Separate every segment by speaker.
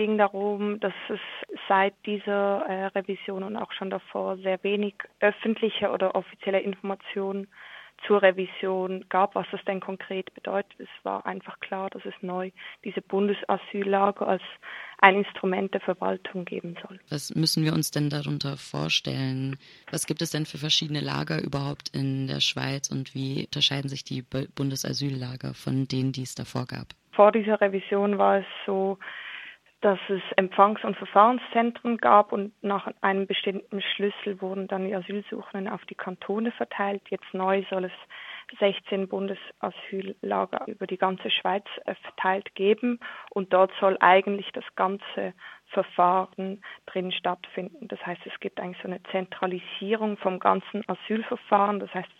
Speaker 1: ging darum, dass es seit dieser äh, Revision und auch schon davor sehr wenig öffentliche oder offizielle Informationen zur Revision gab, was das denn konkret bedeutet. Es war einfach klar, dass es neu diese Bundesasyllager als ein Instrument der Verwaltung geben soll.
Speaker 2: Was müssen wir uns denn darunter vorstellen? Was gibt es denn für verschiedene Lager überhaupt in der Schweiz und wie unterscheiden sich die Bundesasyllager von denen, die es davor gab?
Speaker 1: Vor dieser Revision war es so, dass es Empfangs- und Verfahrenszentren gab und nach einem bestimmten Schlüssel wurden dann die Asylsuchenden auf die Kantone verteilt. Jetzt neu soll es 16 Bundesasyllager über die ganze Schweiz äh, verteilt geben und dort soll eigentlich das ganze Verfahren drin stattfinden. Das heißt, es gibt eigentlich so eine Zentralisierung vom ganzen Asylverfahren. Das heißt,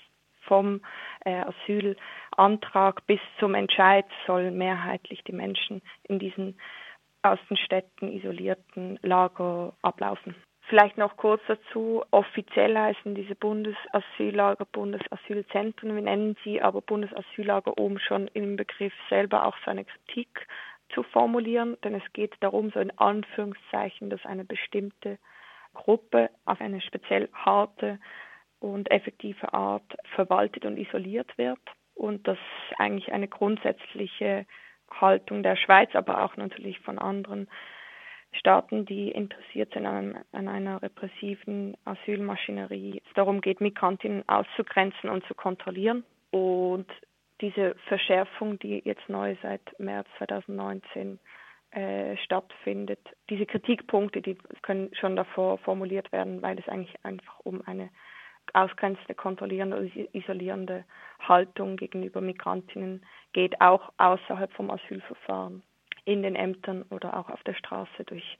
Speaker 1: vom äh, Asylantrag bis zum Entscheid sollen mehrheitlich die Menschen in diesen aus den Städten isolierten Lager ablaufen. Vielleicht noch kurz dazu. Offiziell heißen diese Bundesasyllager Bundesasylzentren. Wir nennen sie aber Bundesasyllager, um schon im Begriff selber auch seine Kritik zu formulieren. Denn es geht darum, so in Anführungszeichen, dass eine bestimmte Gruppe auf eine speziell harte und effektive Art verwaltet und isoliert wird. Und dass eigentlich eine grundsätzliche Haltung der Schweiz, aber auch natürlich von anderen Staaten, die interessiert sind an, an einer repressiven Asylmaschinerie. Es darum geht, Migrantinnen auszugrenzen und zu kontrollieren. Und diese Verschärfung, die jetzt neu seit März 2019 äh, stattfindet, diese Kritikpunkte, die können schon davor formuliert werden, weil es eigentlich einfach um eine ausgrenzende, kontrollierende oder isolierende Haltung gegenüber Migrantinnen geht, auch außerhalb vom Asylverfahren, in den Ämtern oder auch auf der Straße durch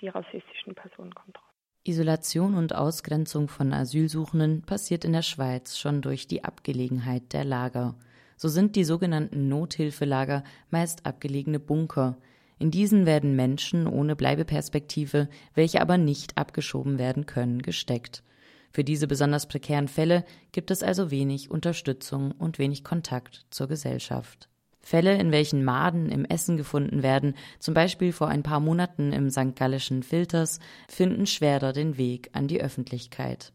Speaker 1: die rassistischen Personenkontrollen.
Speaker 2: Isolation und Ausgrenzung von Asylsuchenden passiert in der Schweiz schon durch die Abgelegenheit der Lager. So sind die sogenannten Nothilfelager meist abgelegene Bunker. In diesen werden Menschen ohne Bleibeperspektive, welche aber nicht abgeschoben werden können, gesteckt. Für diese besonders prekären Fälle gibt es also wenig Unterstützung und wenig Kontakt zur Gesellschaft. Fälle, in welchen Maden im Essen gefunden werden, zum Beispiel vor ein paar Monaten im St. Gallischen Filters, finden schwerer den Weg an die Öffentlichkeit.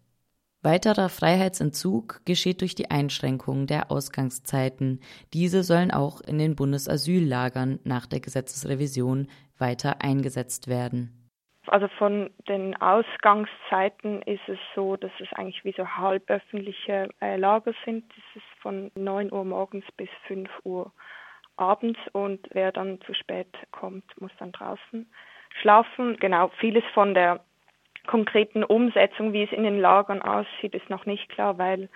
Speaker 2: Weiterer Freiheitsentzug geschieht durch die Einschränkung der Ausgangszeiten. Diese sollen auch in den Bundesasyllagern nach der Gesetzesrevision weiter eingesetzt werden.
Speaker 1: Also von den Ausgangszeiten ist es so, dass es eigentlich wie so halböffentliche äh, Lager sind. Das ist von 9 Uhr morgens bis 5 Uhr abends und wer dann zu spät kommt, muss dann draußen schlafen. Genau, vieles von der konkreten Umsetzung, wie es in den Lagern aussieht, ist noch nicht klar, weil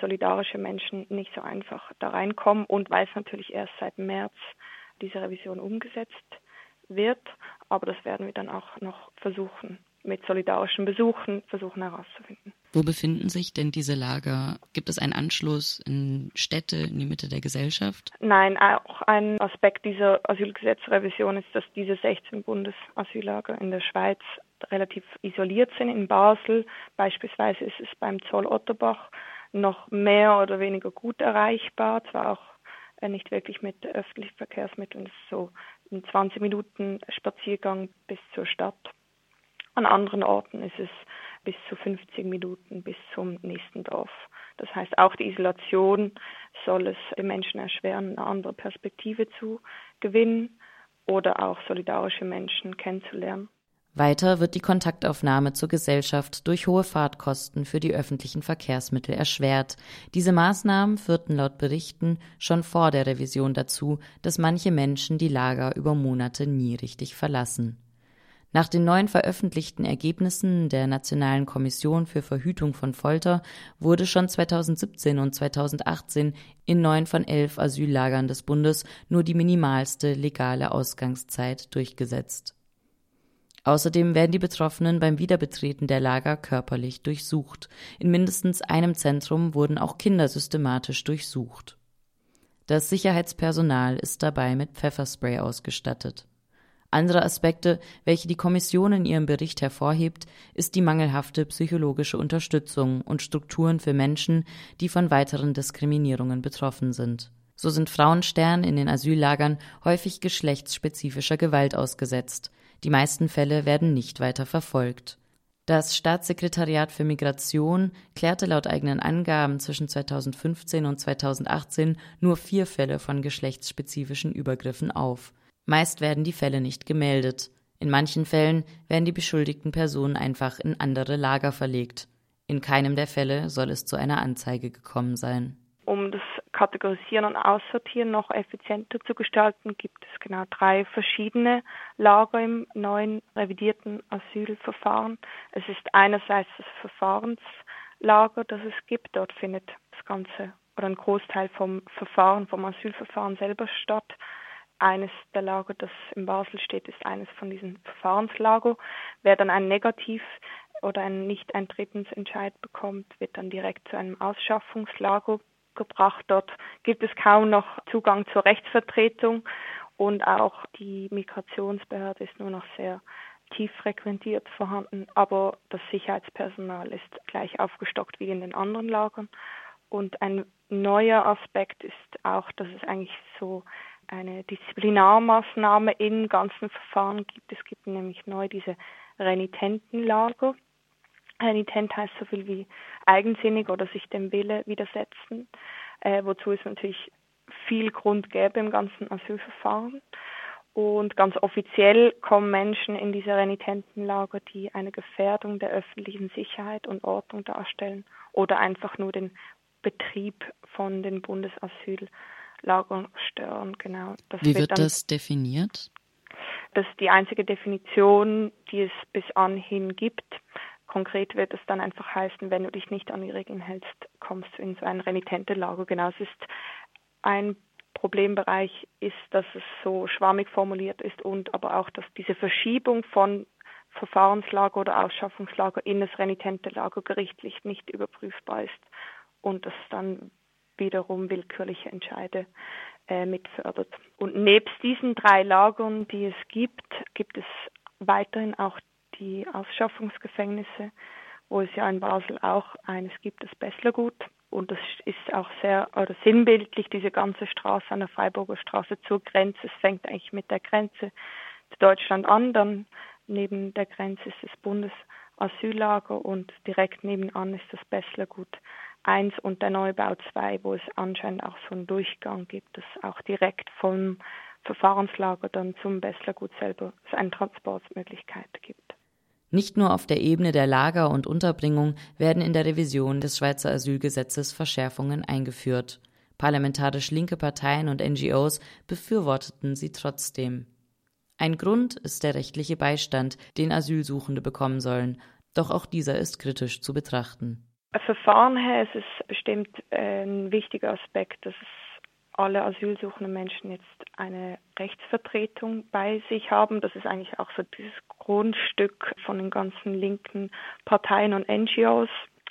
Speaker 1: solidarische Menschen nicht so einfach da reinkommen und weil es natürlich erst seit März diese Revision umgesetzt wird. Aber das werden wir dann auch noch versuchen, mit solidarischen Besuchen versuchen herauszufinden.
Speaker 2: Wo befinden sich denn diese Lager? Gibt es einen Anschluss in Städte, in die Mitte der Gesellschaft?
Speaker 1: Nein, auch ein Aspekt dieser Asylgesetzrevision ist, dass diese 16 Bundesasyllager in der Schweiz relativ isoliert sind. In Basel beispielsweise ist es beim Zoll Otterbach noch mehr oder weniger gut erreichbar, zwar auch äh, nicht wirklich mit öffentlichen Verkehrsmitteln, so 20 Minuten Spaziergang bis zur Stadt. An anderen Orten ist es bis zu 50 Minuten bis zum nächsten Dorf. Das heißt, auch die Isolation soll es den Menschen erschweren, eine andere Perspektive zu gewinnen oder auch solidarische Menschen kennenzulernen.
Speaker 2: Weiter wird die Kontaktaufnahme zur Gesellschaft durch hohe Fahrtkosten für die öffentlichen Verkehrsmittel erschwert. Diese Maßnahmen führten laut Berichten schon vor der Revision dazu, dass manche Menschen die Lager über Monate nie richtig verlassen. Nach den neuen veröffentlichten Ergebnissen der Nationalen Kommission für Verhütung von Folter wurde schon 2017 und 2018 in neun von elf Asyllagern des Bundes nur die minimalste legale Ausgangszeit durchgesetzt. Außerdem werden die Betroffenen beim Wiederbetreten der Lager körperlich durchsucht. In mindestens einem Zentrum wurden auch Kinder systematisch durchsucht. Das Sicherheitspersonal ist dabei mit Pfefferspray ausgestattet. Andere Aspekte, welche die Kommission in ihrem Bericht hervorhebt, ist die mangelhafte psychologische Unterstützung und Strukturen für Menschen, die von weiteren Diskriminierungen betroffen sind. So sind Frauenstern in den Asyllagern häufig geschlechtsspezifischer Gewalt ausgesetzt. Die meisten Fälle werden nicht weiter verfolgt. Das Staatssekretariat für Migration klärte laut eigenen Angaben zwischen 2015 und 2018 nur vier Fälle von geschlechtsspezifischen Übergriffen auf. Meist werden die Fälle nicht gemeldet. In manchen Fällen werden die beschuldigten Personen einfach in andere Lager verlegt. In keinem der Fälle soll es zu einer Anzeige gekommen sein.
Speaker 1: Um das Kategorisieren und Aussortieren noch effizienter zu gestalten, gibt es genau drei verschiedene Lager im neuen revidierten Asylverfahren. Es ist einerseits das Verfahrenslager, das es gibt. Dort findet das Ganze oder ein Großteil vom Verfahren, vom Asylverfahren selber statt. Eines der Lager, das in Basel steht, ist eines von diesen Verfahrenslager. Wer dann ein Negativ oder einen Nicht-Eintretensentscheid bekommt, wird dann direkt zu einem Ausschaffungslager gebracht. Dort gibt es kaum noch Zugang zur Rechtsvertretung und auch die Migrationsbehörde ist nur noch sehr tief frequentiert vorhanden, aber das Sicherheitspersonal ist gleich aufgestockt wie in den anderen Lagern. Und ein neuer Aspekt ist auch, dass es eigentlich so eine Disziplinarmaßnahme im ganzen Verfahren gibt. Es gibt nämlich neu diese Renitentenlager. Renitent heißt so viel wie eigensinnig oder sich dem Wille widersetzen, äh, wozu es natürlich viel Grund gäbe im ganzen Asylverfahren. Und ganz offiziell kommen Menschen in diese Renitentenlager, die eine Gefährdung der öffentlichen Sicherheit und Ordnung darstellen oder einfach nur den Betrieb von den Bundesasyllagern stören. Genau.
Speaker 2: Das Wie wird, wird das definiert?
Speaker 1: Das ist die einzige Definition, die es bis anhin gibt. Konkret wird es dann einfach heißen, wenn du dich nicht an die Regeln hältst, kommst du in so ein renitente Lager. Genau, es ist ein Problembereich ist, dass es so schwammig formuliert ist und aber auch, dass diese Verschiebung von Verfahrenslager oder Ausschaffungslager in das renitente Lager gerichtlich nicht überprüfbar ist und das dann wiederum willkürliche Entscheide äh, mitfördert. Und nebst diesen drei Lagern, die es gibt, gibt es weiterhin auch die Ausschaffungsgefängnisse, wo es ja in Basel auch eines gibt, das Besslergut. Und das ist auch sehr oder sinnbildlich, diese ganze Straße an der Freiburger Straße zur Grenze. Es fängt eigentlich mit der Grenze zu Deutschland an, dann neben der Grenze ist das Bundesasyllager und direkt nebenan ist das Besslergut 1 und der Neubau 2, wo es anscheinend auch so einen Durchgang gibt, dass auch direkt vom Verfahrenslager dann zum Besslergut selber es eine Transportmöglichkeit gibt.
Speaker 2: Nicht nur auf der Ebene der Lager und Unterbringung werden in der Revision des Schweizer Asylgesetzes Verschärfungen eingeführt. Parlamentarisch linke Parteien und NGOs befürworteten sie trotzdem. Ein Grund ist der rechtliche Beistand, den Asylsuchende bekommen sollen, doch auch dieser ist kritisch zu betrachten.
Speaker 1: Verfahren her ist es bestimmt ein wichtiger Aspekt, dass es alle asylsuchenden Menschen jetzt eine Rechtsvertretung bei sich haben. Das ist eigentlich auch so dieses Grundstück von den ganzen linken Parteien und NGOs,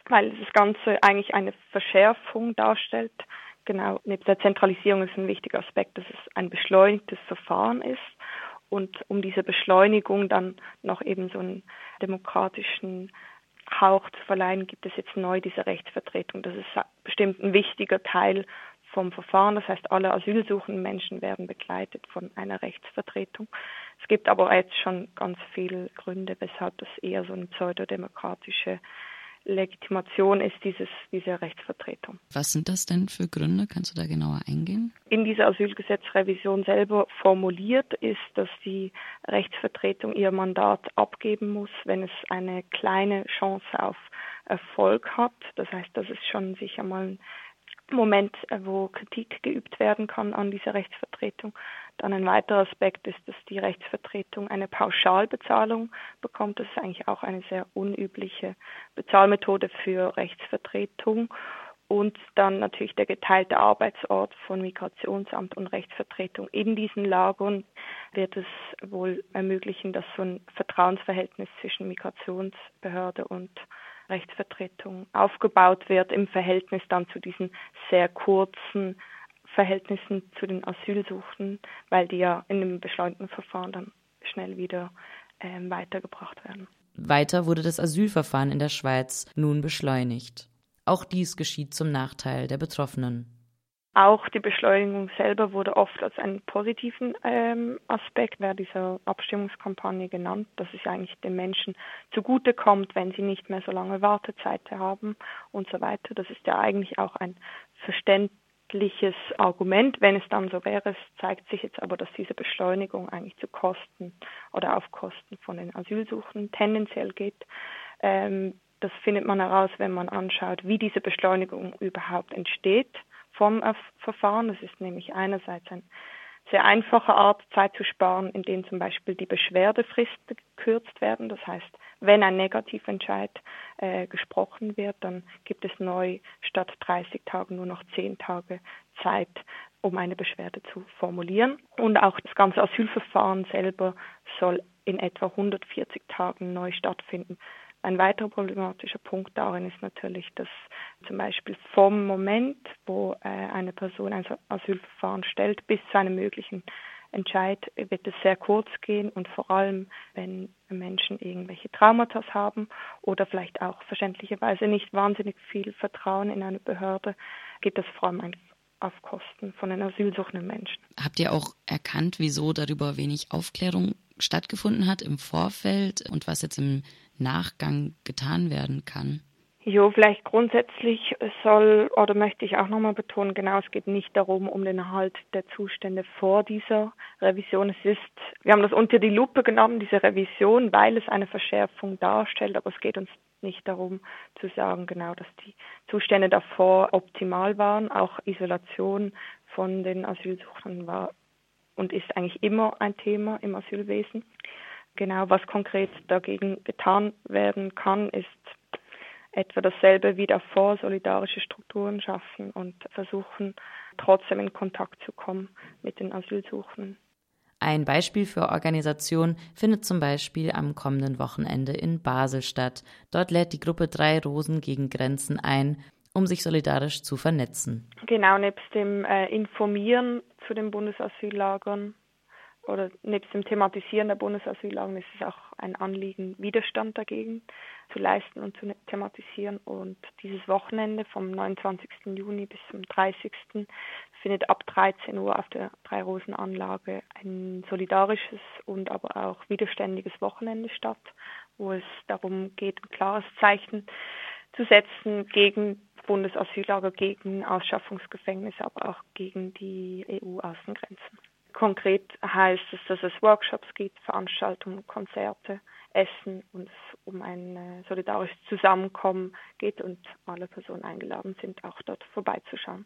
Speaker 1: weil das Ganze eigentlich eine Verschärfung darstellt. Genau, neben der Zentralisierung ist ein wichtiger Aspekt, dass es ein beschleunigtes Verfahren ist. Und um diese Beschleunigung dann noch eben so einen demokratischen Hauch zu verleihen, gibt es jetzt neu diese Rechtsvertretung. Das ist bestimmt ein wichtiger Teil vom Verfahren. Das heißt, alle asylsuchenden Menschen werden begleitet von einer Rechtsvertretung. Es gibt aber jetzt schon ganz viele Gründe, weshalb das eher so eine pseudodemokratische Legitimation ist dieses, diese Rechtsvertretung.
Speaker 2: Was sind das denn für Gründe? Kannst du da genauer eingehen?
Speaker 1: In dieser Asylgesetzrevision selber formuliert ist, dass die Rechtsvertretung ihr Mandat abgeben muss, wenn es eine kleine Chance auf Erfolg hat. Das heißt, dass es schon sich einmal ein Moment, äh, wo Kritik geübt werden kann an dieser Rechtsvertretung. Dann ein weiterer Aspekt ist, dass die Rechtsvertretung eine Pauschalbezahlung bekommt. Das ist eigentlich auch eine sehr unübliche Bezahlmethode für Rechtsvertretung. Und dann natürlich der geteilte Arbeitsort von Migrationsamt und Rechtsvertretung. In diesen Lagern wird es wohl ermöglichen, dass so ein Vertrauensverhältnis zwischen Migrationsbehörde und Rechtsvertretung aufgebaut wird im Verhältnis dann zu diesen sehr kurzen Verhältnissen zu den Asylsuchenden, weil die ja in dem beschleunigten Verfahren dann schnell wieder äh, weitergebracht werden.
Speaker 2: Weiter wurde das Asylverfahren in der Schweiz nun beschleunigt. Auch dies geschieht zum Nachteil der Betroffenen.
Speaker 1: Auch die Beschleunigung selber wurde oft als einen positiven ähm, Aspekt während dieser Abstimmungskampagne genannt, dass es eigentlich den Menschen zugutekommt, wenn sie nicht mehr so lange Wartezeit haben und so weiter. Das ist ja eigentlich auch ein verständliches Argument, wenn es dann so wäre. Es zeigt sich jetzt aber, dass diese Beschleunigung eigentlich zu Kosten oder auf Kosten von den Asylsuchenden tendenziell geht. Ähm, das findet man heraus, wenn man anschaut, wie diese Beschleunigung überhaupt entsteht vom Verfahren. Das ist nämlich einerseits eine sehr einfache Art, Zeit zu sparen, indem zum Beispiel die Beschwerdefristen gekürzt werden. Das heißt, wenn ein Negativentscheid äh, gesprochen wird, dann gibt es neu statt 30 Tagen nur noch 10 Tage Zeit, um eine Beschwerde zu formulieren. Und auch das ganze Asylverfahren selber soll in etwa 140 Tagen neu stattfinden. Ein weiterer problematischer Punkt darin ist natürlich, dass zum Beispiel vom Moment, wo äh, eine Person ein Asylverfahren stellt, bis zu einem möglichen Entscheid wird es sehr kurz gehen und vor allem, wenn Menschen irgendwelche Traumata haben oder vielleicht auch verständlicherweise nicht wahnsinnig viel Vertrauen in eine Behörde, geht das vor allem auf Kosten von den asylsuchenden Menschen.
Speaker 2: Habt ihr auch erkannt, wieso darüber wenig Aufklärung stattgefunden hat im Vorfeld und was jetzt im Nachgang getan werden kann?
Speaker 1: Jo, vielleicht grundsätzlich soll oder möchte ich auch nochmal betonen, genau, es geht nicht darum, um den Erhalt der Zustände vor dieser Revision. Es ist, wir haben das unter die Lupe genommen, diese Revision, weil es eine Verschärfung darstellt, aber es geht uns nicht darum zu sagen, genau, dass die Zustände davor optimal waren. Auch Isolation von den Asylsuchenden war und ist eigentlich immer ein Thema im Asylwesen. Genau, was konkret dagegen getan werden kann, ist etwa dasselbe wie davor, solidarische Strukturen schaffen und versuchen, trotzdem in Kontakt zu kommen mit den Asylsuchenden.
Speaker 2: Ein Beispiel für Organisation findet zum Beispiel am kommenden Wochenende in Basel statt. Dort lädt die Gruppe Drei Rosen gegen Grenzen ein, um sich solidarisch zu vernetzen.
Speaker 1: Genau, nebst dem äh, Informieren zu den Bundesasyllagern oder nebst dem Thematisieren der Bundesasyllagern ist es auch ein Anliegen, Widerstand dagegen zu leisten und zu thematisieren. Und dieses Wochenende vom 29. Juni bis zum 30. findet ab 13 Uhr auf der Drei-Rosen-Anlage ein solidarisches und aber auch widerständiges Wochenende statt, wo es darum geht, ein klares Zeichen zu setzen gegen Bundesasyllager, gegen Ausschaffungsgefängnisse, aber auch gegen die EU-Außengrenzen. Konkret heißt es, dass es Workshops gibt, Veranstaltungen, Konzerte, Essen und es um ein äh, solidarisches Zusammenkommen geht und alle Personen eingeladen sind, auch dort vorbeizuschauen.